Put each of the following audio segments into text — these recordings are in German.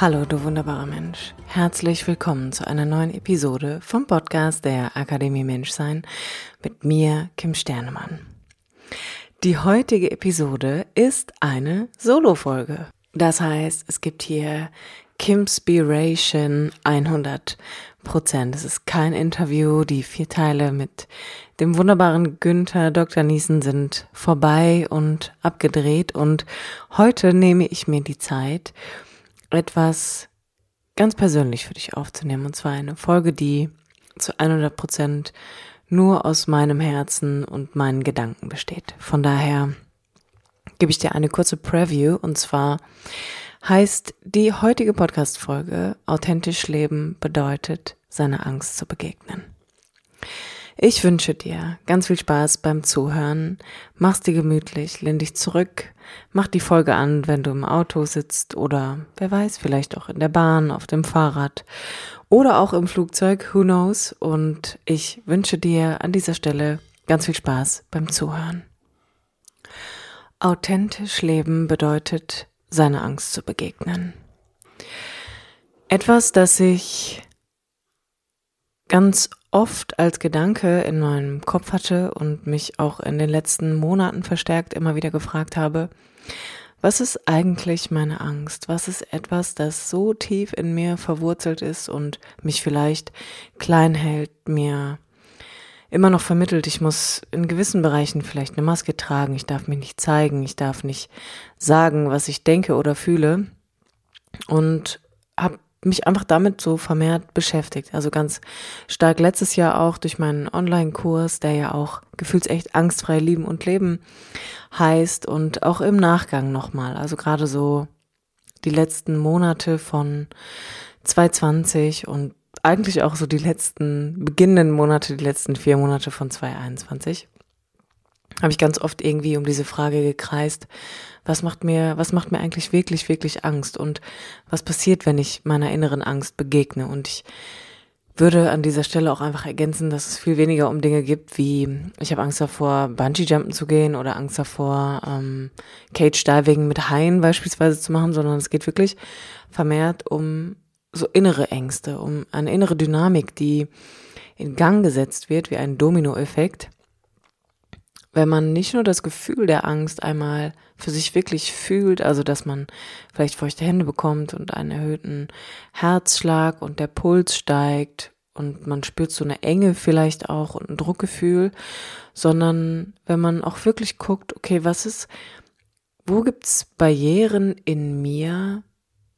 Hallo, du wunderbarer Mensch. Herzlich willkommen zu einer neuen Episode vom Podcast der Akademie Menschsein mit mir, Kim Sternemann. Die heutige Episode ist eine Solo-Folge. Das heißt, es gibt hier Kimspiration 100 Prozent. Es ist kein Interview. Die vier Teile mit dem wunderbaren Günther Dr. Niesen sind vorbei und abgedreht und heute nehme ich mir die Zeit, etwas ganz persönlich für dich aufzunehmen. Und zwar eine Folge, die zu 100 Prozent nur aus meinem Herzen und meinen Gedanken besteht. Von daher gebe ich dir eine kurze Preview und zwar heißt die heutige Podcast-Folge Authentisch leben bedeutet, seiner Angst zu begegnen. Ich wünsche dir ganz viel Spaß beim Zuhören. Mach's dir gemütlich, lehn dich zurück, mach die Folge an, wenn du im Auto sitzt oder wer weiß, vielleicht auch in der Bahn, auf dem Fahrrad oder auch im Flugzeug, who knows. Und ich wünsche dir an dieser Stelle ganz viel Spaß beim Zuhören. Authentisch leben bedeutet, seiner Angst zu begegnen. Etwas, das ich ganz oft als Gedanke in meinem Kopf hatte und mich auch in den letzten Monaten verstärkt immer wieder gefragt habe, was ist eigentlich meine Angst? Was ist etwas, das so tief in mir verwurzelt ist und mich vielleicht klein hält, mir immer noch vermittelt, ich muss in gewissen Bereichen vielleicht eine Maske tragen, ich darf mich nicht zeigen, ich darf nicht sagen, was ich denke oder fühle und habe mich einfach damit so vermehrt beschäftigt. Also ganz stark letztes Jahr auch durch meinen Online-Kurs, der ja auch gefühlsecht angstfrei lieben und leben heißt und auch im Nachgang nochmal. Also gerade so die letzten Monate von 2020 und eigentlich auch so die letzten beginnenden Monate, die letzten vier Monate von 2021 habe ich ganz oft irgendwie um diese Frage gekreist, was macht mir, was macht mir eigentlich wirklich, wirklich Angst? Und was passiert, wenn ich meiner inneren Angst begegne? Und ich würde an dieser Stelle auch einfach ergänzen, dass es viel weniger um Dinge gibt, wie ich habe Angst davor, Bungee-Jumpen zu gehen oder Angst davor, ähm, Cage-Diving mit Haien beispielsweise zu machen, sondern es geht wirklich vermehrt um so innere Ängste, um eine innere Dynamik, die in Gang gesetzt wird, wie ein Dominoeffekt wenn man nicht nur das Gefühl der Angst einmal für sich wirklich fühlt, also dass man vielleicht feuchte Hände bekommt und einen erhöhten Herzschlag und der Puls steigt und man spürt so eine Enge vielleicht auch und ein Druckgefühl, sondern wenn man auch wirklich guckt, okay, was ist, wo gibt's Barrieren in mir,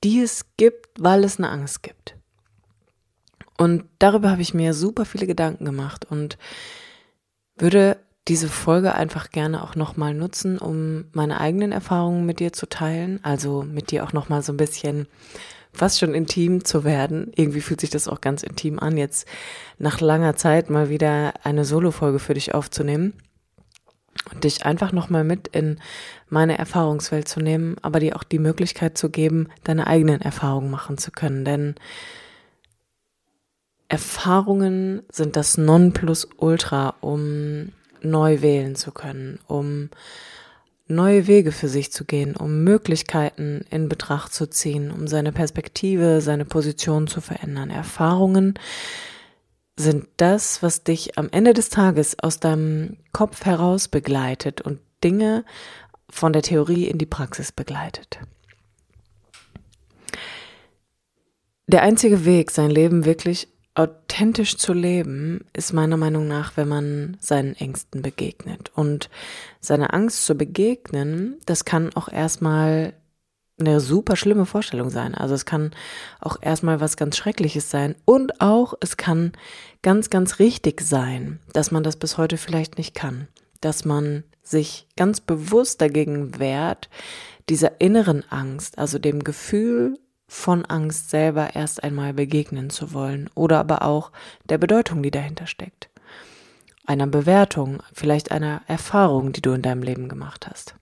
die es gibt, weil es eine Angst gibt? Und darüber habe ich mir super viele Gedanken gemacht und würde diese Folge einfach gerne auch nochmal nutzen, um meine eigenen Erfahrungen mit dir zu teilen. Also mit dir auch nochmal so ein bisschen fast schon intim zu werden. Irgendwie fühlt sich das auch ganz intim an, jetzt nach langer Zeit mal wieder eine Solo-Folge für dich aufzunehmen und dich einfach nochmal mit in meine Erfahrungswelt zu nehmen, aber dir auch die Möglichkeit zu geben, deine eigenen Erfahrungen machen zu können. Denn Erfahrungen sind das Nonplusultra, um neu wählen zu können, um neue Wege für sich zu gehen, um Möglichkeiten in Betracht zu ziehen, um seine Perspektive, seine Position zu verändern. Erfahrungen sind das, was dich am Ende des Tages aus deinem Kopf heraus begleitet und Dinge von der Theorie in die Praxis begleitet. Der einzige Weg, sein Leben wirklich authentisch zu leben, ist meiner Meinung nach, wenn man seinen Ängsten begegnet. Und seine Angst zu begegnen, das kann auch erstmal eine super schlimme Vorstellung sein. Also es kann auch erstmal was ganz Schreckliches sein. Und auch es kann ganz, ganz richtig sein, dass man das bis heute vielleicht nicht kann. dass man sich ganz bewusst dagegen wehrt, dieser inneren Angst, also dem Gefühl von Angst selber erst einmal begegnen zu wollen oder aber auch der Bedeutung, die dahinter steckt. Einer Bewertung, vielleicht einer Erfahrung, die du in deinem Leben gemacht hast.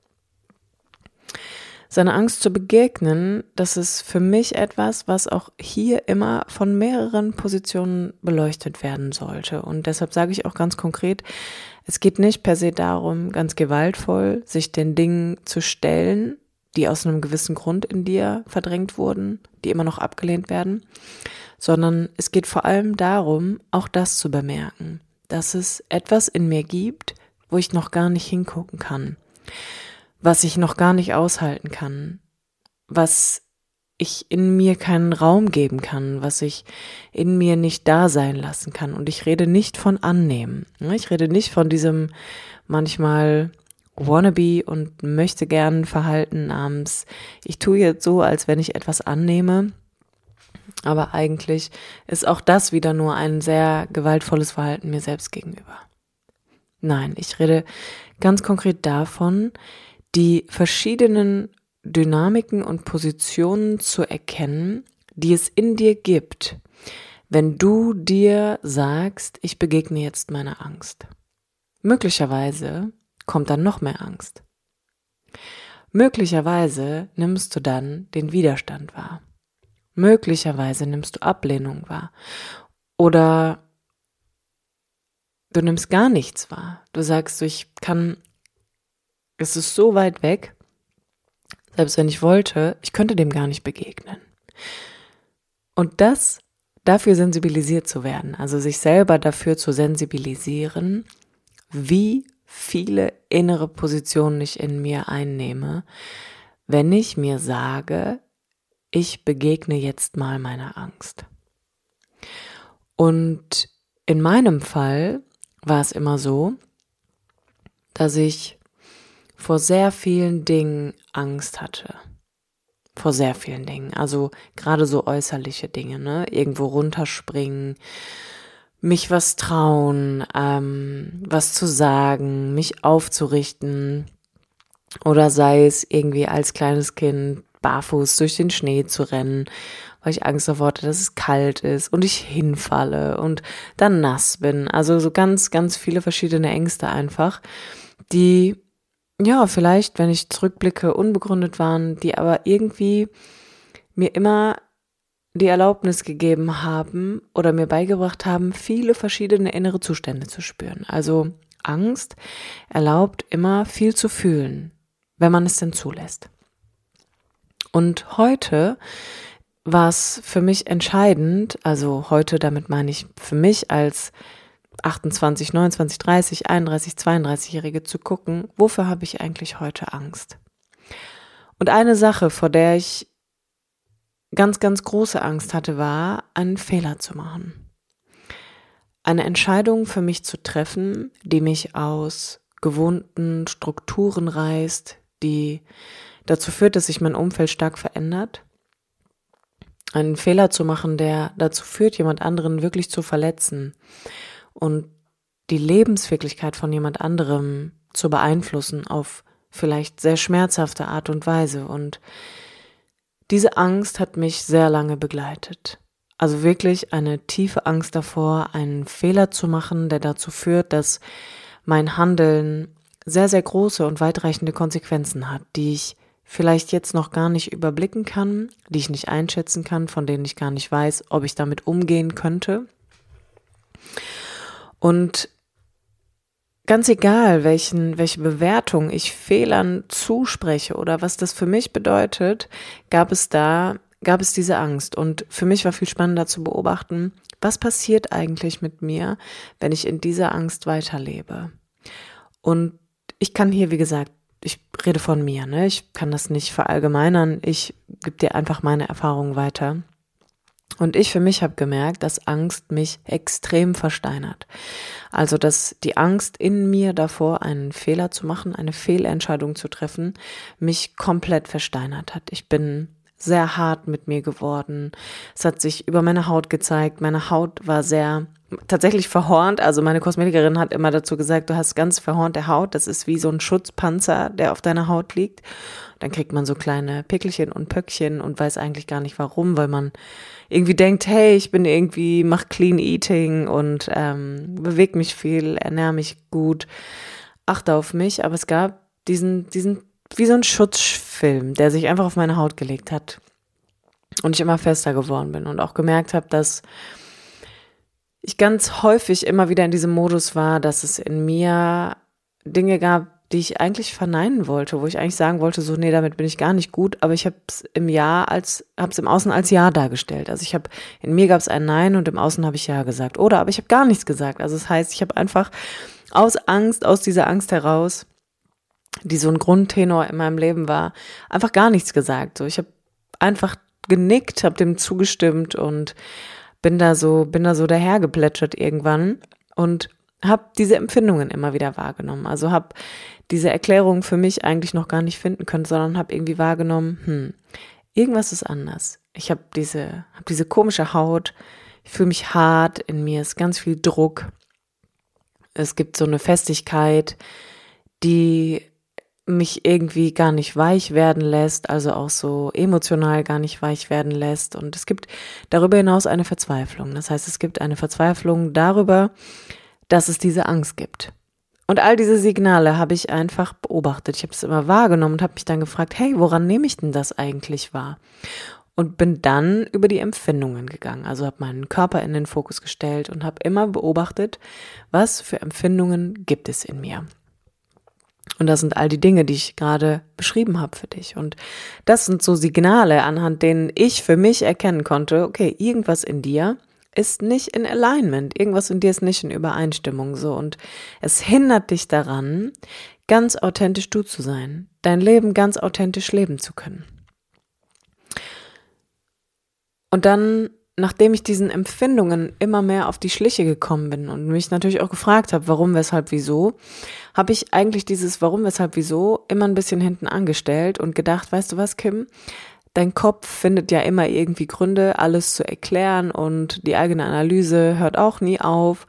Seine Angst zu begegnen, das ist für mich etwas, was auch hier immer von mehreren Positionen beleuchtet werden sollte. Und deshalb sage ich auch ganz konkret, es geht nicht per se darum, ganz gewaltvoll sich den Dingen zu stellen, die aus einem gewissen Grund in dir verdrängt wurden, die immer noch abgelehnt werden, sondern es geht vor allem darum, auch das zu bemerken, dass es etwas in mir gibt, wo ich noch gar nicht hingucken kann, was ich noch gar nicht aushalten kann, was ich in mir keinen Raum geben kann, was ich in mir nicht da sein lassen kann. Und ich rede nicht von annehmen. Ich rede nicht von diesem manchmal wannabe und möchte gern Verhalten namens, ich tue jetzt so, als wenn ich etwas annehme. Aber eigentlich ist auch das wieder nur ein sehr gewaltvolles Verhalten mir selbst gegenüber. Nein, ich rede ganz konkret davon, die verschiedenen Dynamiken und Positionen zu erkennen, die es in dir gibt, wenn du dir sagst, ich begegne jetzt meiner Angst. Möglicherweise kommt dann noch mehr Angst. Möglicherweise nimmst du dann den Widerstand wahr. Möglicherweise nimmst du Ablehnung wahr. Oder du nimmst gar nichts wahr. Du sagst, ich kann, es ist so weit weg, selbst wenn ich wollte, ich könnte dem gar nicht begegnen. Und das, dafür sensibilisiert zu werden, also sich selber dafür zu sensibilisieren, wie viele innere Positionen ich in mir einnehme, wenn ich mir sage, ich begegne jetzt mal meiner Angst. Und in meinem Fall war es immer so, dass ich vor sehr vielen Dingen Angst hatte. Vor sehr vielen Dingen. Also gerade so äußerliche Dinge, ne? Irgendwo runterspringen, mich was trauen, ähm, was zu sagen, mich aufzurichten oder sei es irgendwie als kleines Kind barfuß durch den Schnee zu rennen, weil ich Angst davor hatte, dass es kalt ist und ich hinfalle und dann nass bin. Also so ganz, ganz viele verschiedene Ängste einfach, die ja vielleicht, wenn ich zurückblicke, unbegründet waren, die aber irgendwie mir immer die Erlaubnis gegeben haben oder mir beigebracht haben, viele verschiedene innere Zustände zu spüren. Also Angst erlaubt immer viel zu fühlen, wenn man es denn zulässt. Und heute war es für mich entscheidend, also heute, damit meine ich für mich als 28, 29, 30, 31, 32-Jährige zu gucken, wofür habe ich eigentlich heute Angst? Und eine Sache, vor der ich ganz, ganz große Angst hatte, war, einen Fehler zu machen. Eine Entscheidung für mich zu treffen, die mich aus gewohnten Strukturen reißt, die dazu führt, dass sich mein Umfeld stark verändert. Einen Fehler zu machen, der dazu führt, jemand anderen wirklich zu verletzen und die Lebenswirklichkeit von jemand anderem zu beeinflussen auf vielleicht sehr schmerzhafte Art und Weise und diese Angst hat mich sehr lange begleitet. Also wirklich eine tiefe Angst davor, einen Fehler zu machen, der dazu führt, dass mein Handeln sehr, sehr große und weitreichende Konsequenzen hat, die ich vielleicht jetzt noch gar nicht überblicken kann, die ich nicht einschätzen kann, von denen ich gar nicht weiß, ob ich damit umgehen könnte. Und ganz egal, welchen, welche Bewertung ich Fehlern zuspreche oder was das für mich bedeutet, gab es da, gab es diese Angst. Und für mich war viel spannender zu beobachten, was passiert eigentlich mit mir, wenn ich in dieser Angst weiterlebe. Und ich kann hier, wie gesagt, ich rede von mir, ne? Ich kann das nicht verallgemeinern. Ich gebe dir einfach meine Erfahrungen weiter. Und ich für mich habe gemerkt, dass Angst mich extrem versteinert. Also, dass die Angst in mir davor, einen Fehler zu machen, eine Fehlentscheidung zu treffen, mich komplett versteinert hat. Ich bin sehr hart mit mir geworden. Es hat sich über meine Haut gezeigt. Meine Haut war sehr tatsächlich verhornt. Also meine Kosmetikerin hat immer dazu gesagt, du hast ganz verhornte Haut. Das ist wie so ein Schutzpanzer, der auf deiner Haut liegt. Dann kriegt man so kleine Pickelchen und Pöckchen und weiß eigentlich gar nicht warum, weil man irgendwie denkt, hey, ich bin irgendwie, mach Clean Eating und ähm, bewege mich viel, ernähre mich gut, achte auf mich. Aber es gab diesen, diesen, wie so ein Schutzfilm, der sich einfach auf meine Haut gelegt hat. Und ich immer fester geworden bin und auch gemerkt habe, dass ich ganz häufig immer wieder in diesem Modus war, dass es in mir Dinge gab, die ich eigentlich verneinen wollte, wo ich eigentlich sagen wollte, so nee, damit bin ich gar nicht gut, aber ich habe es im Ja als habe es im Außen als Ja dargestellt. Also ich habe in mir gab es ein Nein und im Außen habe ich Ja gesagt. Oder aber ich habe gar nichts gesagt. Also das heißt, ich habe einfach aus Angst, aus dieser Angst heraus, die so ein Grundtenor in meinem Leben war, einfach gar nichts gesagt. So ich habe einfach genickt, habe dem zugestimmt und bin da so bin da so dahergeplätschert irgendwann und habe diese Empfindungen immer wieder wahrgenommen. Also habe diese Erklärung für mich eigentlich noch gar nicht finden können, sondern habe irgendwie wahrgenommen, hm, irgendwas ist anders. Ich habe diese, hab diese komische Haut, ich fühle mich hart, in mir ist ganz viel Druck. Es gibt so eine Festigkeit, die mich irgendwie gar nicht weich werden lässt, also auch so emotional gar nicht weich werden lässt. Und es gibt darüber hinaus eine Verzweiflung. Das heißt, es gibt eine Verzweiflung darüber, dass es diese Angst gibt. Und all diese Signale habe ich einfach beobachtet. Ich habe es immer wahrgenommen und habe mich dann gefragt, hey, woran nehme ich denn das eigentlich wahr? Und bin dann über die Empfindungen gegangen. Also habe meinen Körper in den Fokus gestellt und habe immer beobachtet, was für Empfindungen gibt es in mir. Und das sind all die Dinge, die ich gerade beschrieben habe für dich. Und das sind so Signale, anhand denen ich für mich erkennen konnte, okay, irgendwas in dir ist nicht in Alignment. Irgendwas in dir ist nicht in Übereinstimmung so. Und es hindert dich daran, ganz authentisch du zu sein, dein Leben ganz authentisch leben zu können. Und dann, nachdem ich diesen Empfindungen immer mehr auf die Schliche gekommen bin und mich natürlich auch gefragt habe, warum, weshalb, wieso, habe ich eigentlich dieses Warum, weshalb, wieso immer ein bisschen hinten angestellt und gedacht, weißt du was, Kim, dein Kopf findet ja immer irgendwie Gründe, alles zu erklären und die eigene Analyse hört auch nie auf.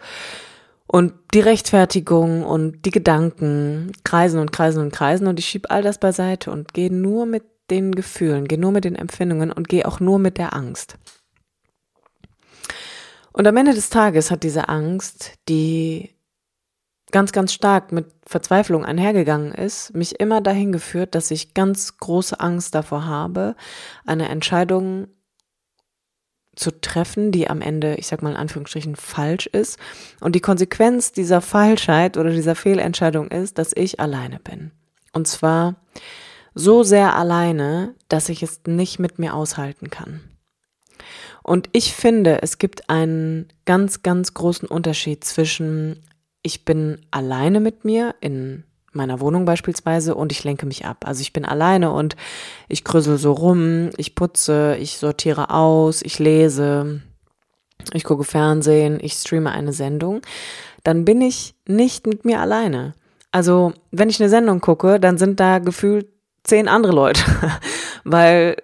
Und die Rechtfertigung und die Gedanken kreisen und kreisen und kreisen und ich schieb all das beiseite und gehe nur mit den Gefühlen, gehe nur mit den Empfindungen und gehe auch nur mit der Angst. Und am Ende des Tages hat diese Angst, die ganz, ganz stark mit Verzweiflung einhergegangen ist, mich immer dahin geführt, dass ich ganz große Angst davor habe, eine Entscheidung zu treffen, die am Ende, ich sag mal in Anführungsstrichen, falsch ist. Und die Konsequenz dieser Falschheit oder dieser Fehlentscheidung ist, dass ich alleine bin. Und zwar so sehr alleine, dass ich es nicht mit mir aushalten kann. Und ich finde, es gibt einen ganz, ganz großen Unterschied zwischen ich bin alleine mit mir in meiner Wohnung beispielsweise und ich lenke mich ab. Also ich bin alleine und ich krüssel so rum, ich putze, ich sortiere aus, ich lese, ich gucke Fernsehen, ich streame eine Sendung, dann bin ich nicht mit mir alleine. Also wenn ich eine Sendung gucke, dann sind da gefühlt zehn andere Leute, weil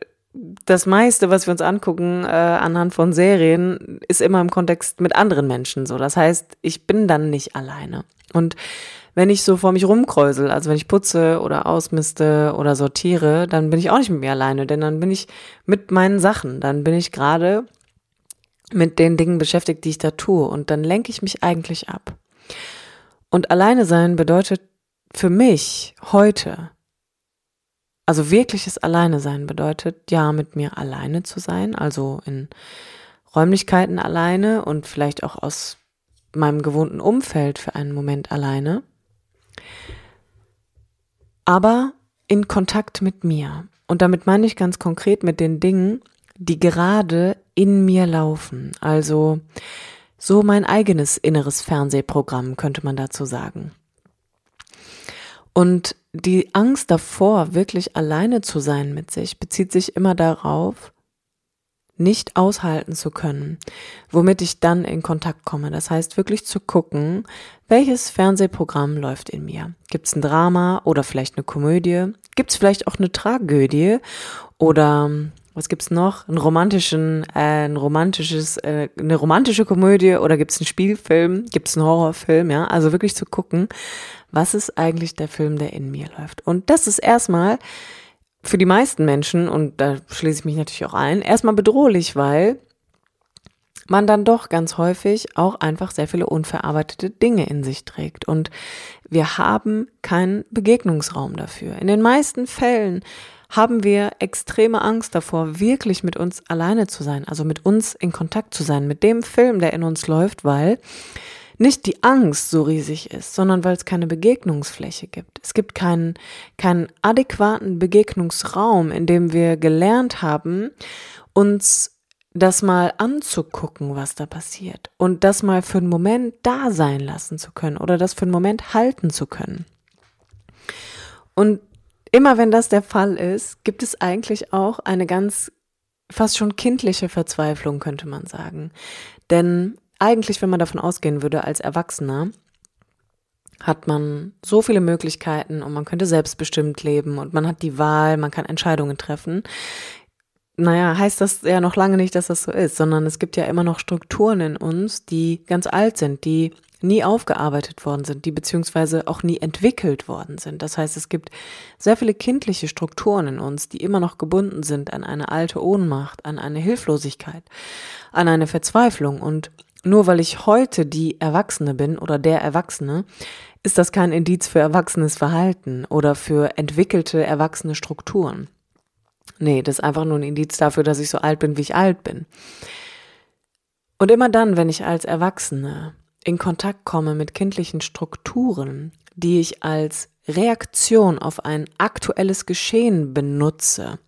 das meiste, was wir uns angucken äh, anhand von Serien, ist immer im Kontext mit anderen Menschen so. Das heißt, ich bin dann nicht alleine. Und wenn ich so vor mich rumkräusel, also wenn ich putze oder ausmiste oder sortiere, dann bin ich auch nicht mit mir alleine, denn dann bin ich mit meinen Sachen, dann bin ich gerade mit den Dingen beschäftigt, die ich da tue und dann lenke ich mich eigentlich ab. Und alleine sein bedeutet für mich heute also wirkliches Alleine sein bedeutet, ja, mit mir alleine zu sein, also in Räumlichkeiten alleine und vielleicht auch aus meinem gewohnten Umfeld für einen Moment alleine, aber in Kontakt mit mir. Und damit meine ich ganz konkret mit den Dingen, die gerade in mir laufen. Also so mein eigenes inneres Fernsehprogramm könnte man dazu sagen. Und die Angst davor, wirklich alleine zu sein mit sich, bezieht sich immer darauf, nicht aushalten zu können, womit ich dann in Kontakt komme. Das heißt, wirklich zu gucken, welches Fernsehprogramm läuft in mir. Gibt es ein Drama oder vielleicht eine Komödie? Gibt es vielleicht auch eine Tragödie oder was gibt's noch? Einen romantischen, äh, ein romantisches, äh, eine romantische Komödie oder gibt's einen Spielfilm? Gibt's einen Horrorfilm? Ja, also wirklich zu gucken, was ist eigentlich der Film, der in mir läuft? Und das ist erstmal für die meisten Menschen, und da schließe ich mich natürlich auch ein, erstmal bedrohlich, weil man dann doch ganz häufig auch einfach sehr viele unverarbeitete Dinge in sich trägt. Und wir haben keinen Begegnungsraum dafür. In den meisten Fällen haben wir extreme Angst davor, wirklich mit uns alleine zu sein, also mit uns in Kontakt zu sein, mit dem Film, der in uns läuft, weil nicht die Angst so riesig ist, sondern weil es keine Begegnungsfläche gibt. Es gibt keinen, keinen adäquaten Begegnungsraum, in dem wir gelernt haben, uns das mal anzugucken, was da passiert und das mal für einen Moment da sein lassen zu können oder das für einen Moment halten zu können. Und immer wenn das der Fall ist, gibt es eigentlich auch eine ganz fast schon kindliche Verzweiflung, könnte man sagen. Denn eigentlich, wenn man davon ausgehen würde, als Erwachsener, hat man so viele Möglichkeiten und man könnte selbstbestimmt leben und man hat die Wahl, man kann Entscheidungen treffen naja, heißt das ja noch lange nicht, dass das so ist, sondern es gibt ja immer noch Strukturen in uns, die ganz alt sind, die nie aufgearbeitet worden sind, die beziehungsweise auch nie entwickelt worden sind. Das heißt, es gibt sehr viele kindliche Strukturen in uns, die immer noch gebunden sind an eine alte Ohnmacht, an eine Hilflosigkeit, an eine Verzweiflung. Und nur weil ich heute die Erwachsene bin oder der Erwachsene, ist das kein Indiz für erwachsenes Verhalten oder für entwickelte erwachsene Strukturen. Nee, das ist einfach nur ein Indiz dafür, dass ich so alt bin, wie ich alt bin. Und immer dann, wenn ich als Erwachsene in Kontakt komme mit kindlichen Strukturen, die ich als Reaktion auf ein aktuelles Geschehen benutze,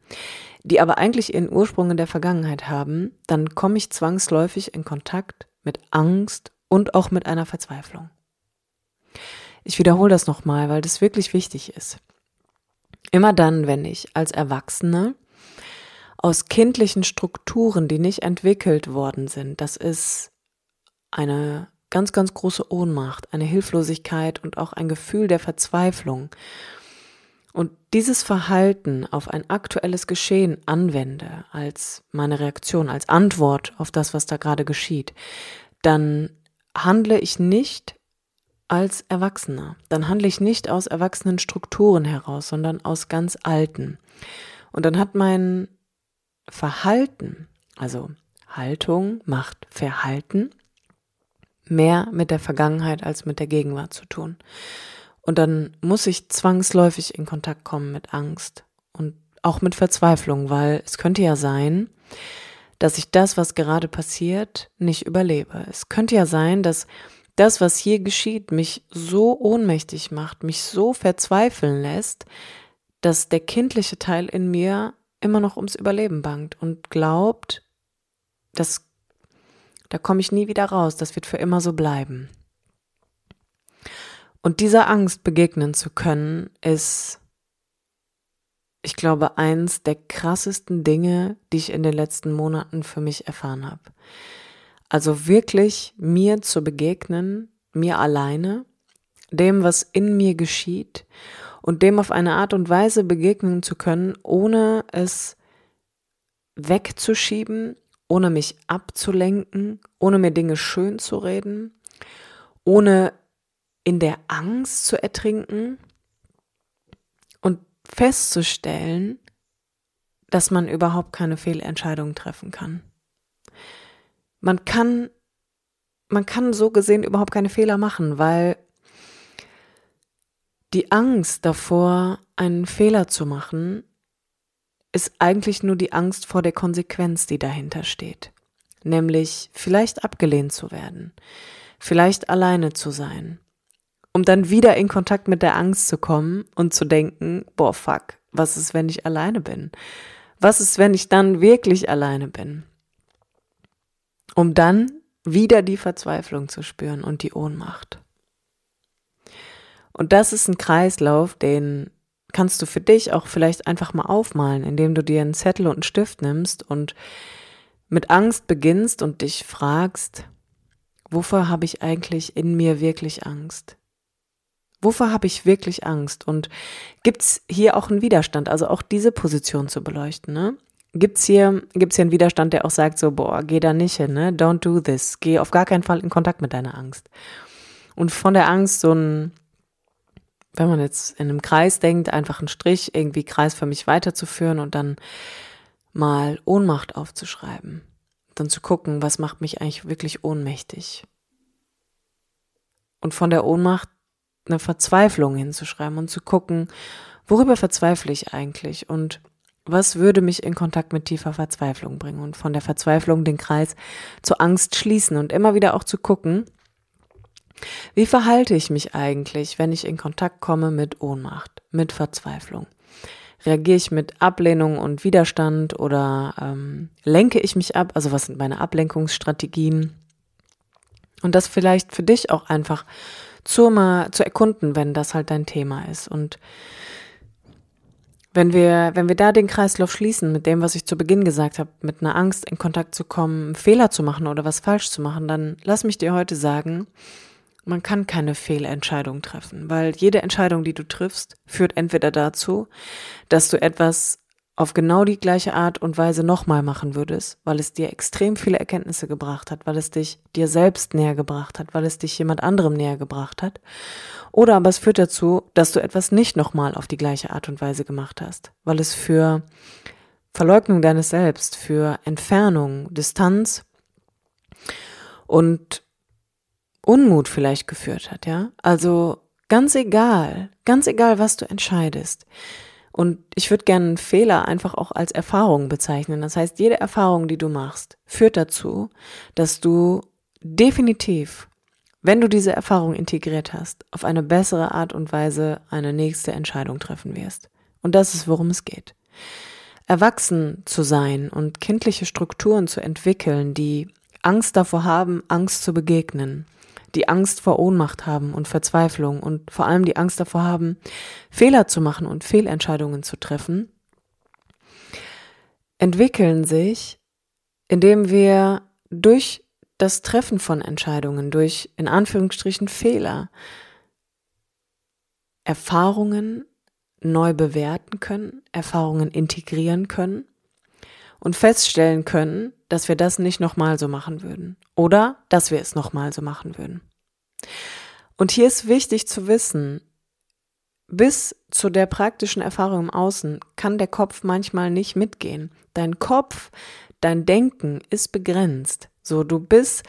die aber eigentlich ihren Ursprung in der Vergangenheit haben, dann komme ich zwangsläufig in Kontakt mit Angst und auch mit einer Verzweiflung. Ich wiederhole das nochmal, weil das wirklich wichtig ist. Immer dann, wenn ich als Erwachsene aus kindlichen Strukturen, die nicht entwickelt worden sind, das ist eine ganz, ganz große Ohnmacht, eine Hilflosigkeit und auch ein Gefühl der Verzweiflung. Und dieses Verhalten auf ein aktuelles Geschehen anwende als meine Reaktion, als Antwort auf das, was da gerade geschieht, dann handle ich nicht als Erwachsener. Dann handle ich nicht aus erwachsenen Strukturen heraus, sondern aus ganz alten. Und dann hat mein Verhalten, also Haltung macht Verhalten, mehr mit der Vergangenheit als mit der Gegenwart zu tun. Und dann muss ich zwangsläufig in Kontakt kommen mit Angst und auch mit Verzweiflung, weil es könnte ja sein, dass ich das, was gerade passiert, nicht überlebe. Es könnte ja sein, dass das, was hier geschieht, mich so ohnmächtig macht, mich so verzweifeln lässt, dass der kindliche Teil in mir immer noch ums Überleben bangt und glaubt, dass da komme ich nie wieder raus, das wird für immer so bleiben. Und dieser Angst begegnen zu können, ist, ich glaube, eins der krassesten Dinge, die ich in den letzten Monaten für mich erfahren habe. Also wirklich mir zu begegnen, mir alleine, dem, was in mir geschieht und dem auf eine Art und Weise begegnen zu können, ohne es wegzuschieben, ohne mich abzulenken, ohne mir Dinge schön zu reden, ohne in der Angst zu ertrinken und festzustellen, dass man überhaupt keine Fehlentscheidungen treffen kann. Man kann, man kann so gesehen überhaupt keine Fehler machen, weil die Angst davor, einen Fehler zu machen, ist eigentlich nur die Angst vor der Konsequenz, die dahinter steht. Nämlich vielleicht abgelehnt zu werden, vielleicht alleine zu sein, um dann wieder in Kontakt mit der Angst zu kommen und zu denken, boah, fuck, was ist, wenn ich alleine bin? Was ist, wenn ich dann wirklich alleine bin? Um dann wieder die Verzweiflung zu spüren und die Ohnmacht. Und das ist ein Kreislauf, den kannst du für dich auch vielleicht einfach mal aufmalen, indem du dir einen Zettel und einen Stift nimmst und mit Angst beginnst und dich fragst, wovor habe ich eigentlich in mir wirklich Angst? Wovor habe ich wirklich Angst? Und gibt's hier auch einen Widerstand, also auch diese Position zu beleuchten? Ne? gibt's hier, gibt's hier einen Widerstand, der auch sagt so, boah, geh da nicht hin, ne? Don't do this. Geh auf gar keinen Fall in Kontakt mit deiner Angst. Und von der Angst so ein, wenn man jetzt in einem Kreis denkt, einfach einen Strich irgendwie Kreis für mich weiterzuführen und dann mal Ohnmacht aufzuschreiben. Dann zu gucken, was macht mich eigentlich wirklich ohnmächtig. Und von der Ohnmacht eine Verzweiflung hinzuschreiben und zu gucken, worüber verzweifle ich eigentlich und was würde mich in Kontakt mit tiefer Verzweiflung bringen und von der Verzweiflung den Kreis zur Angst schließen und immer wieder auch zu gucken, wie verhalte ich mich eigentlich, wenn ich in Kontakt komme mit Ohnmacht, mit Verzweiflung? Reagiere ich mit Ablehnung und Widerstand oder ähm, lenke ich mich ab? Also was sind meine Ablenkungsstrategien? Und das vielleicht für dich auch einfach zu, mal, zu erkunden, wenn das halt dein Thema ist. Und wenn wir, wenn wir da den Kreislauf schließen mit dem, was ich zu Beginn gesagt habe, mit einer Angst in Kontakt zu kommen, Fehler zu machen oder was falsch zu machen, dann lass mich dir heute sagen, man kann keine Fehlentscheidung treffen, weil jede Entscheidung, die du triffst, führt entweder dazu, dass du etwas auf genau die gleiche Art und Weise nochmal machen würdest, weil es dir extrem viele Erkenntnisse gebracht hat, weil es dich dir selbst näher gebracht hat, weil es dich jemand anderem näher gebracht hat. Oder aber es führt dazu, dass du etwas nicht nochmal auf die gleiche Art und Weise gemacht hast, weil es für Verleugnung deines Selbst, für Entfernung, Distanz und Unmut vielleicht geführt hat, ja? Also ganz egal, ganz egal, was du entscheidest. Und ich würde gerne Fehler einfach auch als Erfahrung bezeichnen. Das heißt, jede Erfahrung, die du machst, führt dazu, dass du definitiv, wenn du diese Erfahrung integriert hast, auf eine bessere Art und Weise eine nächste Entscheidung treffen wirst. Und das ist, worum es geht. Erwachsen zu sein und kindliche Strukturen zu entwickeln, die Angst davor haben, Angst zu begegnen, die Angst vor Ohnmacht haben und Verzweiflung und vor allem die Angst davor haben, Fehler zu machen und Fehlentscheidungen zu treffen, entwickeln sich, indem wir durch das Treffen von Entscheidungen, durch in Anführungsstrichen Fehler, Erfahrungen neu bewerten können, Erfahrungen integrieren können und feststellen können, dass wir das nicht nochmal so machen würden oder dass wir es nochmal so machen würden. Und hier ist wichtig zu wissen, bis zu der praktischen Erfahrung im Außen kann der Kopf manchmal nicht mitgehen. Dein Kopf, dein Denken ist begrenzt. So, du bist,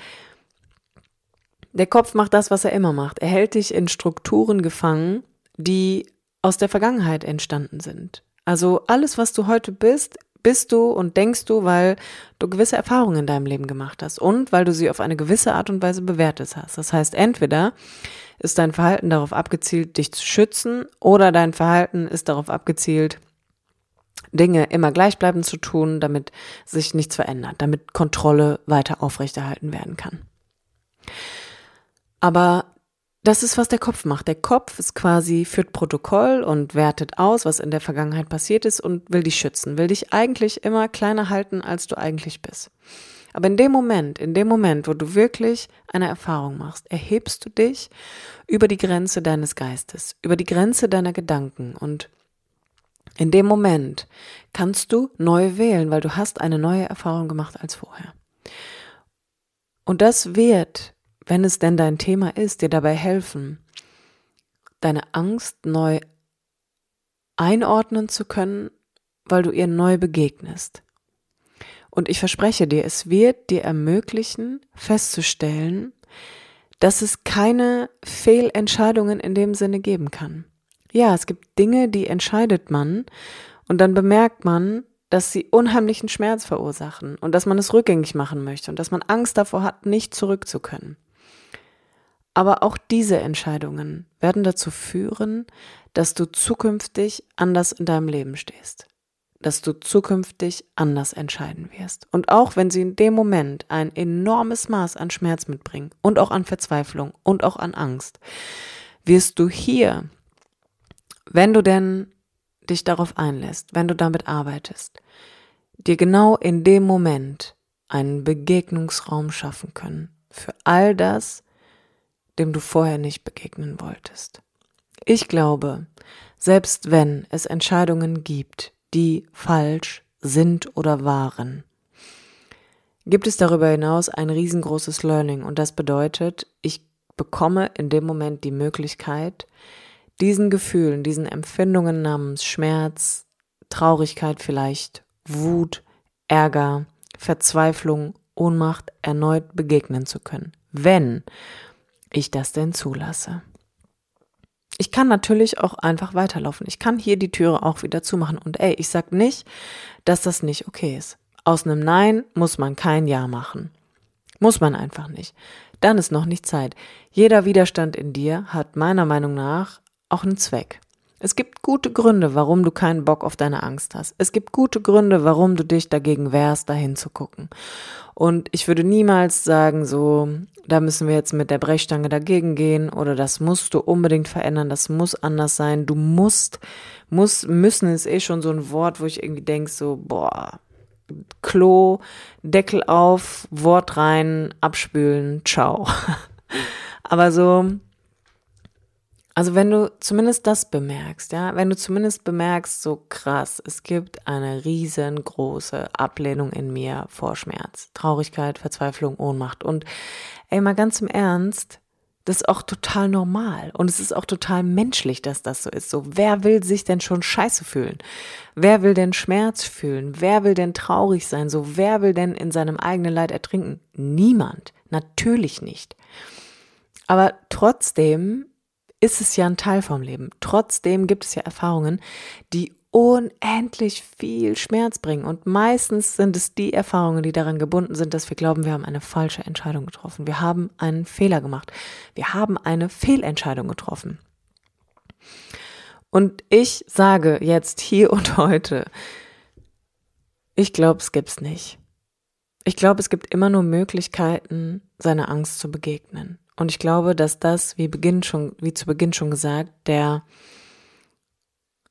der Kopf macht das, was er immer macht. Er hält dich in Strukturen gefangen, die aus der Vergangenheit entstanden sind. Also alles, was du heute bist, bist du und denkst du, weil du gewisse Erfahrungen in deinem Leben gemacht hast und weil du sie auf eine gewisse Art und Weise bewertet hast. Das heißt, entweder ist dein Verhalten darauf abgezielt, dich zu schützen, oder dein Verhalten ist darauf abgezielt, Dinge immer gleichbleibend zu tun, damit sich nichts verändert, damit Kontrolle weiter aufrechterhalten werden kann. Aber das ist, was der Kopf macht. Der Kopf ist quasi, führt Protokoll und wertet aus, was in der Vergangenheit passiert ist und will dich schützen, will dich eigentlich immer kleiner halten, als du eigentlich bist. Aber in dem Moment, in dem Moment, wo du wirklich eine Erfahrung machst, erhebst du dich über die Grenze deines Geistes, über die Grenze deiner Gedanken und in dem Moment kannst du neu wählen, weil du hast eine neue Erfahrung gemacht als vorher. Und das wird wenn es denn dein Thema ist, dir dabei helfen, deine Angst neu einordnen zu können, weil du ihr neu begegnest. Und ich verspreche dir, es wird dir ermöglichen, festzustellen, dass es keine Fehlentscheidungen in dem Sinne geben kann. Ja, es gibt Dinge, die entscheidet man und dann bemerkt man, dass sie unheimlichen Schmerz verursachen und dass man es rückgängig machen möchte und dass man Angst davor hat, nicht zurück zu können. Aber auch diese Entscheidungen werden dazu führen, dass du zukünftig anders in deinem Leben stehst, dass du zukünftig anders entscheiden wirst. Und auch wenn sie in dem Moment ein enormes Maß an Schmerz mitbringen und auch an Verzweiflung und auch an Angst, wirst du hier, wenn du denn dich darauf einlässt, wenn du damit arbeitest, dir genau in dem Moment einen Begegnungsraum schaffen können für all das, dem du vorher nicht begegnen wolltest. Ich glaube, selbst wenn es Entscheidungen gibt, die falsch, sind oder waren, gibt es darüber hinaus ein riesengroßes Learning und das bedeutet, ich bekomme in dem Moment die Möglichkeit, diesen Gefühlen, diesen Empfindungen namens Schmerz, Traurigkeit vielleicht, Wut, Ärger, Verzweiflung, Ohnmacht erneut begegnen zu können, wenn ich das denn zulasse. Ich kann natürlich auch einfach weiterlaufen. Ich kann hier die Türe auch wieder zumachen. Und ey, ich sag nicht, dass das nicht okay ist. Aus einem Nein muss man kein Ja machen. Muss man einfach nicht. Dann ist noch nicht Zeit. Jeder Widerstand in dir hat meiner Meinung nach auch einen Zweck. Es gibt gute Gründe, warum du keinen Bock auf deine Angst hast. Es gibt gute Gründe, warum du dich dagegen wehrst, dahin zu gucken. Und ich würde niemals sagen, so, da müssen wir jetzt mit der Brechstange dagegen gehen oder das musst du unbedingt verändern, das muss anders sein. Du musst, muss, müssen ist eh schon so ein Wort, wo ich irgendwie denke, so, boah, Klo, Deckel auf, Wort rein, abspülen, ciao. Aber so, also wenn du zumindest das bemerkst, ja, wenn du zumindest bemerkst, so krass, es gibt eine riesengroße Ablehnung in mir vor Schmerz, Traurigkeit, Verzweiflung, Ohnmacht und ey, mal ganz im Ernst, das ist auch total normal und es ist auch total menschlich, dass das so ist. So, wer will sich denn schon scheiße fühlen? Wer will denn Schmerz fühlen? Wer will denn traurig sein? So, wer will denn in seinem eigenen Leid ertrinken? Niemand. Natürlich nicht. Aber trotzdem ist es ja ein Teil vom Leben. Trotzdem gibt es ja Erfahrungen, die unendlich viel Schmerz bringen. Und meistens sind es die Erfahrungen, die daran gebunden sind, dass wir glauben, wir haben eine falsche Entscheidung getroffen. Wir haben einen Fehler gemacht. Wir haben eine Fehlentscheidung getroffen. Und ich sage jetzt hier und heute, ich glaube, es gibt's nicht. Ich glaube, es gibt immer nur Möglichkeiten, seiner Angst zu begegnen. Und ich glaube, dass das, wie, Beginn schon, wie zu Beginn schon gesagt, der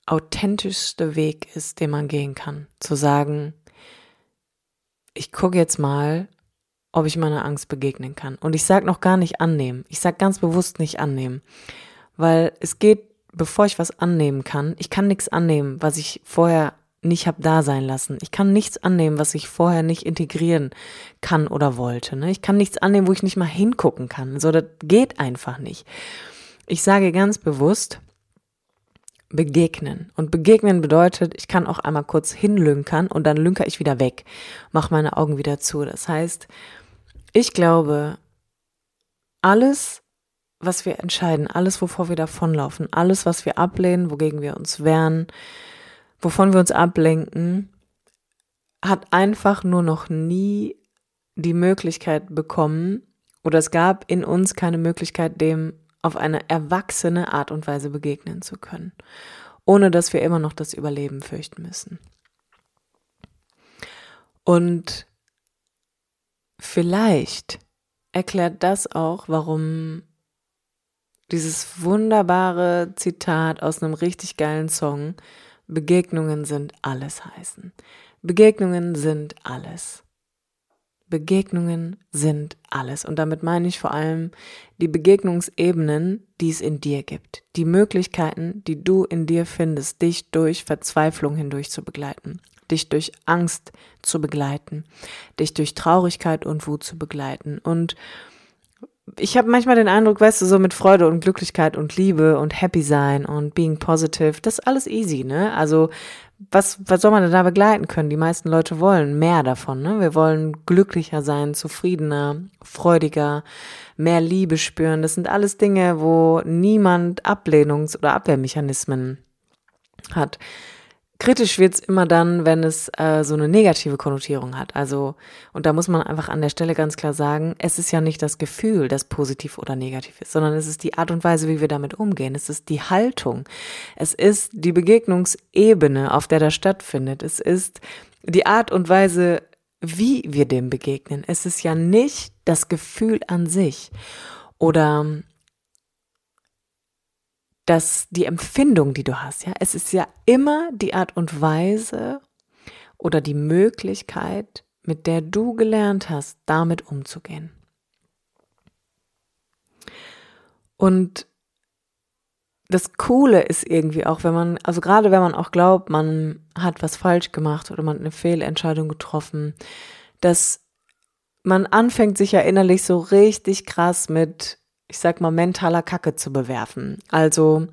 authentischste Weg ist, den man gehen kann. Zu sagen, ich gucke jetzt mal, ob ich meiner Angst begegnen kann. Und ich sage noch gar nicht annehmen. Ich sage ganz bewusst nicht annehmen. Weil es geht, bevor ich was annehmen kann, ich kann nichts annehmen, was ich vorher nicht habe da sein lassen. Ich kann nichts annehmen, was ich vorher nicht integrieren kann oder wollte. Ne? Ich kann nichts annehmen, wo ich nicht mal hingucken kann. So, das geht einfach nicht. Ich sage ganz bewusst, begegnen. Und begegnen bedeutet, ich kann auch einmal kurz hinlünkern und dann lünker ich wieder weg, mache meine Augen wieder zu. Das heißt, ich glaube, alles, was wir entscheiden, alles, wovor wir davonlaufen, alles, was wir ablehnen, wogegen wir uns wehren, wovon wir uns ablenken, hat einfach nur noch nie die Möglichkeit bekommen oder es gab in uns keine Möglichkeit, dem auf eine erwachsene Art und Weise begegnen zu können, ohne dass wir immer noch das Überleben fürchten müssen. Und vielleicht erklärt das auch, warum dieses wunderbare Zitat aus einem richtig geilen Song Begegnungen sind alles heißen. Begegnungen sind alles. Begegnungen sind alles. Und damit meine ich vor allem die Begegnungsebenen, die es in dir gibt. Die Möglichkeiten, die du in dir findest, dich durch Verzweiflung hindurch zu begleiten, dich durch Angst zu begleiten, dich durch Traurigkeit und Wut zu begleiten und ich habe manchmal den Eindruck, weißt du, so mit Freude und Glücklichkeit und Liebe und Happy sein und being positive, das ist alles easy, ne? Also was, was soll man denn da begleiten können? Die meisten Leute wollen mehr davon, ne? Wir wollen glücklicher sein, zufriedener, freudiger, mehr Liebe spüren. Das sind alles Dinge, wo niemand Ablehnungs- oder Abwehrmechanismen hat. Kritisch wird's immer dann, wenn es äh, so eine negative Konnotierung hat. Also, und da muss man einfach an der Stelle ganz klar sagen, es ist ja nicht das Gefühl, das positiv oder negativ ist, sondern es ist die Art und Weise, wie wir damit umgehen. Es ist die Haltung. Es ist die Begegnungsebene, auf der das stattfindet. Es ist die Art und Weise, wie wir dem begegnen. Es ist ja nicht das Gefühl an sich oder dass die Empfindung, die du hast, ja, es ist ja immer die Art und Weise oder die Möglichkeit, mit der du gelernt hast, damit umzugehen. Und das Coole ist irgendwie auch, wenn man, also gerade wenn man auch glaubt, man hat was falsch gemacht oder man hat eine Fehlentscheidung getroffen, dass man anfängt, sich ja innerlich so richtig krass mit, ich sag mal, mentaler Kacke zu bewerfen. Also,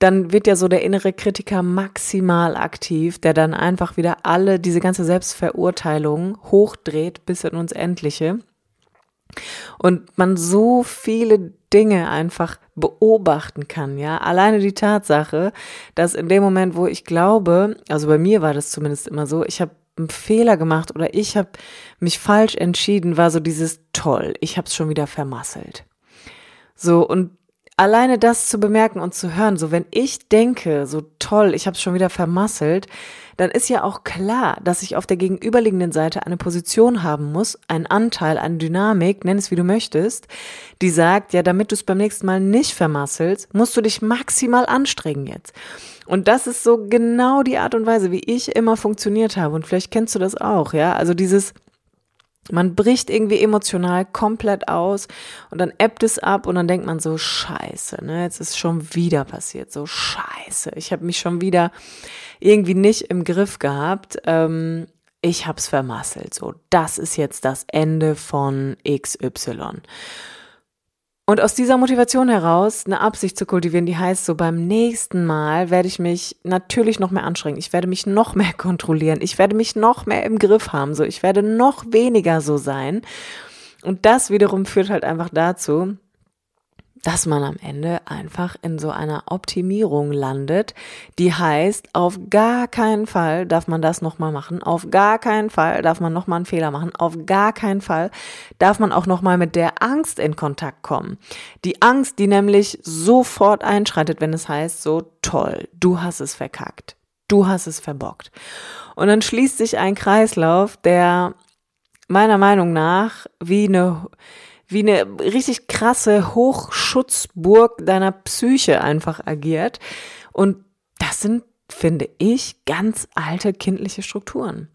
dann wird ja so der innere Kritiker maximal aktiv, der dann einfach wieder alle, diese ganze Selbstverurteilung hochdreht bis in uns Endliche. Und man so viele Dinge einfach beobachten kann, ja. Alleine die Tatsache, dass in dem Moment, wo ich glaube, also bei mir war das zumindest immer so, ich habe einen Fehler gemacht oder ich habe mich falsch entschieden, war so dieses toll, ich habe es schon wieder vermasselt. So und alleine das zu bemerken und zu hören, so wenn ich denke, so toll, ich habe es schon wieder vermasselt, dann ist ja auch klar, dass ich auf der gegenüberliegenden Seite eine Position haben muss, einen Anteil, eine Dynamik, nenn es wie du möchtest, die sagt, ja, damit du es beim nächsten Mal nicht vermasselst, musst du dich maximal anstrengen jetzt. Und das ist so genau die Art und Weise, wie ich immer funktioniert habe. Und vielleicht kennst du das auch, ja? Also dieses, man bricht irgendwie emotional komplett aus und dann ebbt es ab und dann denkt man so, scheiße, ne, jetzt ist schon wieder passiert, so scheiße. Ich habe mich schon wieder irgendwie nicht im Griff gehabt. Ähm, ich hab's vermasselt. So, das ist jetzt das Ende von XY. Und aus dieser Motivation heraus eine Absicht zu kultivieren, die heißt so, beim nächsten Mal werde ich mich natürlich noch mehr anstrengen. Ich werde mich noch mehr kontrollieren. Ich werde mich noch mehr im Griff haben. So, ich werde noch weniger so sein. Und das wiederum führt halt einfach dazu, dass man am Ende einfach in so einer Optimierung landet, die heißt, auf gar keinen Fall darf man das nochmal machen, auf gar keinen Fall darf man nochmal einen Fehler machen, auf gar keinen Fall darf man auch nochmal mit der Angst in Kontakt kommen. Die Angst, die nämlich sofort einschreitet, wenn es heißt, so toll, du hast es verkackt, du hast es verbockt. Und dann schließt sich ein Kreislauf, der meiner Meinung nach wie eine wie eine richtig krasse Hochschutzburg deiner Psyche einfach agiert. Und das sind, finde ich, ganz alte kindliche Strukturen.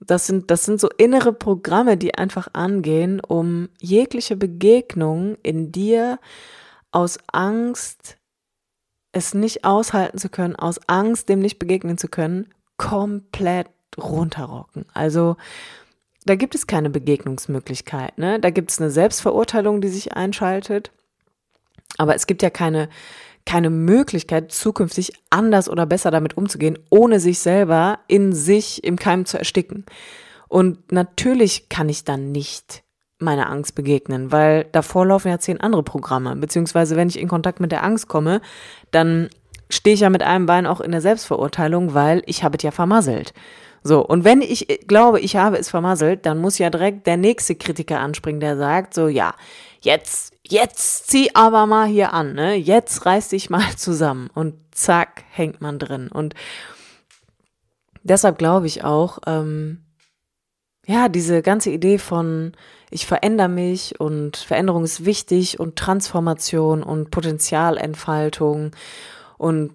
Das sind, das sind so innere Programme, die einfach angehen, um jegliche Begegnung in dir aus Angst, es nicht aushalten zu können, aus Angst, dem nicht begegnen zu können, komplett runterrocken. Also, da gibt es keine Begegnungsmöglichkeit. Ne? Da gibt es eine Selbstverurteilung, die sich einschaltet. Aber es gibt ja keine, keine Möglichkeit, zukünftig anders oder besser damit umzugehen, ohne sich selber in sich im Keim zu ersticken. Und natürlich kann ich dann nicht meiner Angst begegnen, weil davor laufen ja zehn andere Programme. Beziehungsweise, wenn ich in Kontakt mit der Angst komme, dann stehe ich ja mit einem Bein auch in der Selbstverurteilung, weil ich habe es ja vermasselt. So, und wenn ich glaube, ich habe es vermasselt, dann muss ja direkt der nächste Kritiker anspringen, der sagt so, ja, jetzt, jetzt zieh aber mal hier an, ne? Jetzt reiß dich mal zusammen und zack, hängt man drin. Und deshalb glaube ich auch, ähm, ja, diese ganze Idee von ich verändere mich und Veränderung ist wichtig und Transformation und Potenzialentfaltung und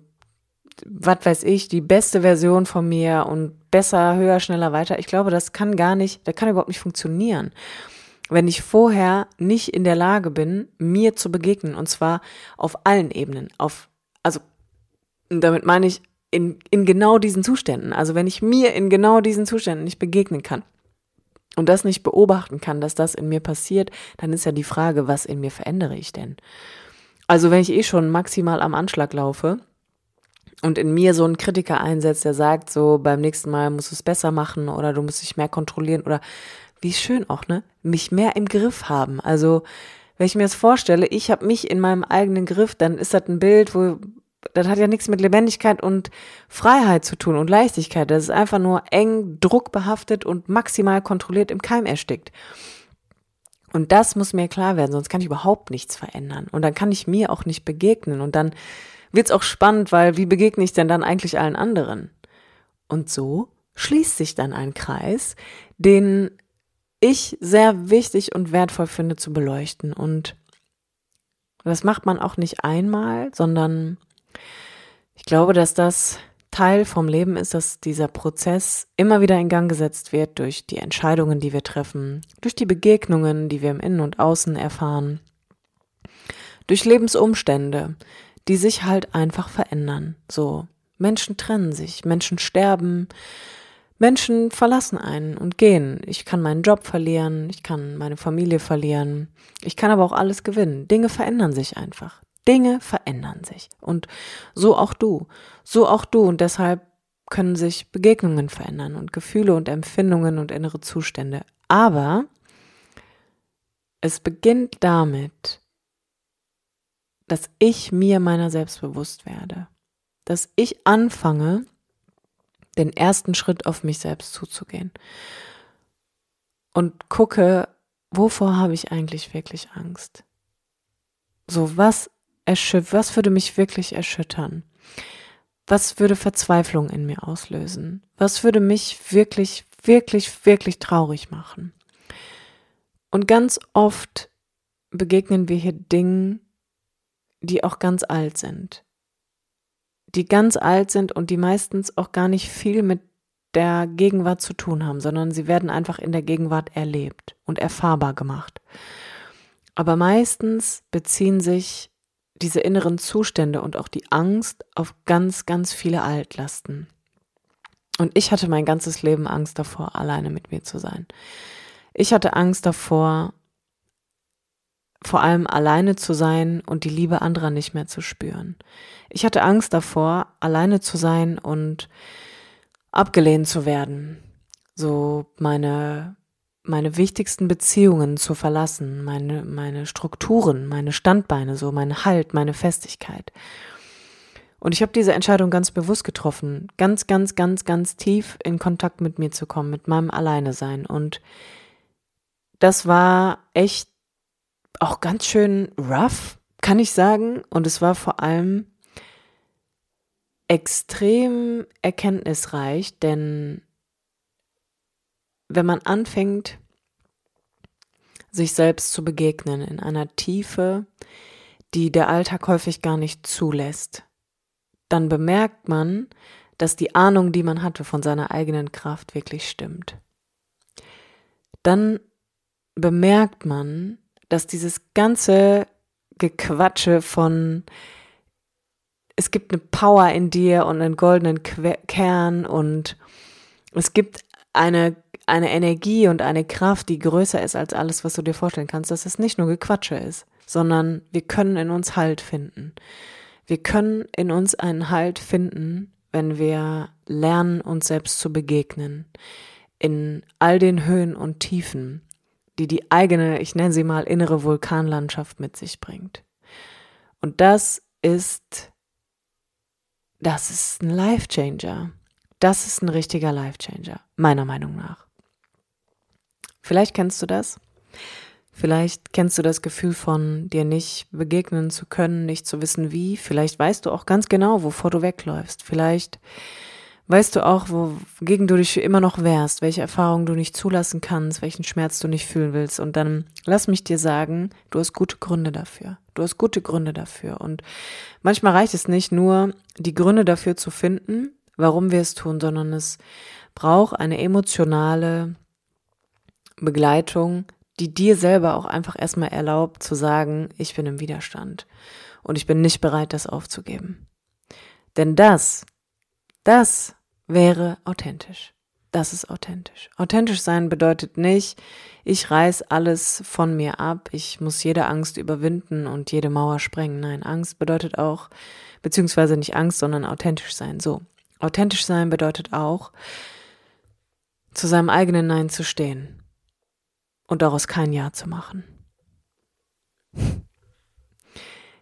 was weiß ich, die beste Version von mir und besser, höher, schneller, weiter. Ich glaube, das kann gar nicht, das kann überhaupt nicht funktionieren. Wenn ich vorher nicht in der Lage bin, mir zu begegnen, und zwar auf allen Ebenen, auf, also, damit meine ich, in, in genau diesen Zuständen. Also wenn ich mir in genau diesen Zuständen nicht begegnen kann und das nicht beobachten kann, dass das in mir passiert, dann ist ja die Frage, was in mir verändere ich denn? Also wenn ich eh schon maximal am Anschlag laufe, und in mir so ein Kritiker einsetzt, der sagt, so beim nächsten Mal musst du es besser machen oder du musst dich mehr kontrollieren oder wie schön auch, ne? Mich mehr im Griff haben. Also, wenn ich mir das vorstelle, ich habe mich in meinem eigenen Griff, dann ist das ein Bild, wo das hat ja nichts mit Lebendigkeit und Freiheit zu tun und Leichtigkeit. Das ist einfach nur eng, druckbehaftet und maximal kontrolliert im Keim erstickt. Und das muss mir klar werden, sonst kann ich überhaupt nichts verändern. Und dann kann ich mir auch nicht begegnen. Und dann wird's auch spannend, weil wie begegne ich denn dann eigentlich allen anderen? Und so schließt sich dann ein Kreis, den ich sehr wichtig und wertvoll finde zu beleuchten. Und das macht man auch nicht einmal, sondern ich glaube, dass das Teil vom Leben ist, dass dieser Prozess immer wieder in Gang gesetzt wird durch die Entscheidungen, die wir treffen, durch die Begegnungen, die wir im Innen und Außen erfahren, durch Lebensumstände, die sich halt einfach verändern. So, Menschen trennen sich, Menschen sterben, Menschen verlassen einen und gehen. Ich kann meinen Job verlieren, ich kann meine Familie verlieren, ich kann aber auch alles gewinnen. Dinge verändern sich einfach. Dinge verändern sich. Und so auch du. So auch du. Und deshalb können sich Begegnungen verändern und Gefühle und Empfindungen und innere Zustände. Aber es beginnt damit, dass ich mir meiner selbst bewusst werde. Dass ich anfange, den ersten Schritt auf mich selbst zuzugehen. Und gucke, wovor habe ich eigentlich wirklich Angst? So, was erschüttert, was würde mich wirklich erschüttern? Was würde Verzweiflung in mir auslösen? Was würde mich wirklich, wirklich, wirklich traurig machen? Und ganz oft begegnen wir hier Dingen, die auch ganz alt sind. Die ganz alt sind und die meistens auch gar nicht viel mit der Gegenwart zu tun haben, sondern sie werden einfach in der Gegenwart erlebt und erfahrbar gemacht. Aber meistens beziehen sich diese inneren Zustände und auch die Angst auf ganz, ganz viele Altlasten. Und ich hatte mein ganzes Leben Angst davor, alleine mit mir zu sein. Ich hatte Angst davor, vor allem alleine zu sein und die Liebe anderer nicht mehr zu spüren. Ich hatte Angst davor, alleine zu sein und abgelehnt zu werden. So meine meine wichtigsten Beziehungen zu verlassen, meine, meine Strukturen, meine Standbeine, so mein Halt, meine Festigkeit. Und ich habe diese Entscheidung ganz bewusst getroffen, ganz, ganz, ganz, ganz tief in Kontakt mit mir zu kommen, mit meinem Alleine sein. Und das war echt auch ganz schön rough, kann ich sagen. Und es war vor allem extrem erkenntnisreich, denn wenn man anfängt, sich selbst zu begegnen in einer Tiefe, die der Alltag häufig gar nicht zulässt, dann bemerkt man, dass die Ahnung, die man hatte von seiner eigenen Kraft, wirklich stimmt. Dann bemerkt man, dass dieses ganze Gequatsche von es gibt eine Power in dir und einen goldenen Kern und es gibt eine eine Energie und eine Kraft, die größer ist als alles, was du dir vorstellen kannst, dass es nicht nur Gequatsche ist, sondern wir können in uns Halt finden. Wir können in uns einen Halt finden, wenn wir lernen, uns selbst zu begegnen. In all den Höhen und Tiefen, die die eigene, ich nenne sie mal, innere Vulkanlandschaft mit sich bringt. Und das ist, das ist ein Life Changer. Das ist ein richtiger Life Changer, meiner Meinung nach. Vielleicht kennst du das. Vielleicht kennst du das Gefühl von dir nicht begegnen zu können, nicht zu wissen wie. Vielleicht weißt du auch ganz genau, wovor du wegläufst. Vielleicht weißt du auch, wogegen du dich immer noch wehrst, welche Erfahrungen du nicht zulassen kannst, welchen Schmerz du nicht fühlen willst. Und dann lass mich dir sagen, du hast gute Gründe dafür. Du hast gute Gründe dafür. Und manchmal reicht es nicht nur, die Gründe dafür zu finden, warum wir es tun, sondern es braucht eine emotionale Begleitung, die dir selber auch einfach erstmal erlaubt zu sagen, ich bin im Widerstand und ich bin nicht bereit, das aufzugeben. Denn das, das wäre authentisch. Das ist authentisch. Authentisch sein bedeutet nicht, ich reiß alles von mir ab, ich muss jede Angst überwinden und jede Mauer sprengen. Nein, Angst bedeutet auch, beziehungsweise nicht Angst, sondern authentisch sein. So, authentisch sein bedeutet auch, zu seinem eigenen Nein zu stehen und daraus kein Ja zu machen.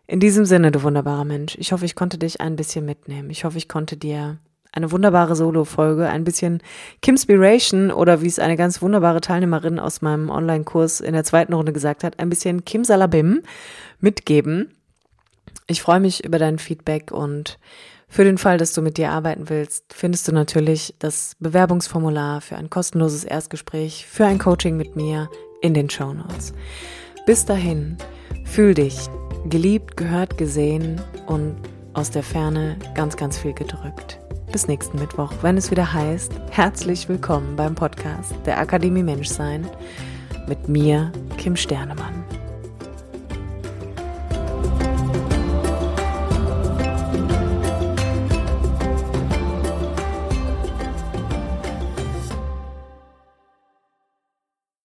In diesem Sinne, du wunderbarer Mensch, ich hoffe, ich konnte dich ein bisschen mitnehmen. Ich hoffe, ich konnte dir eine wunderbare Solo-Folge, ein bisschen Kimspiration oder wie es eine ganz wunderbare Teilnehmerin aus meinem Online-Kurs in der zweiten Runde gesagt hat, ein bisschen Kim Salabim mitgeben. Ich freue mich über dein Feedback und für den Fall, dass du mit dir arbeiten willst, findest du natürlich das Bewerbungsformular für ein kostenloses Erstgespräch, für ein Coaching mit mir in den Show Notes. Bis dahin, fühl dich geliebt, gehört, gesehen und aus der Ferne ganz, ganz viel gedrückt. Bis nächsten Mittwoch, wenn es wieder heißt, herzlich willkommen beim Podcast der Akademie Menschsein mit mir, Kim Sternemann.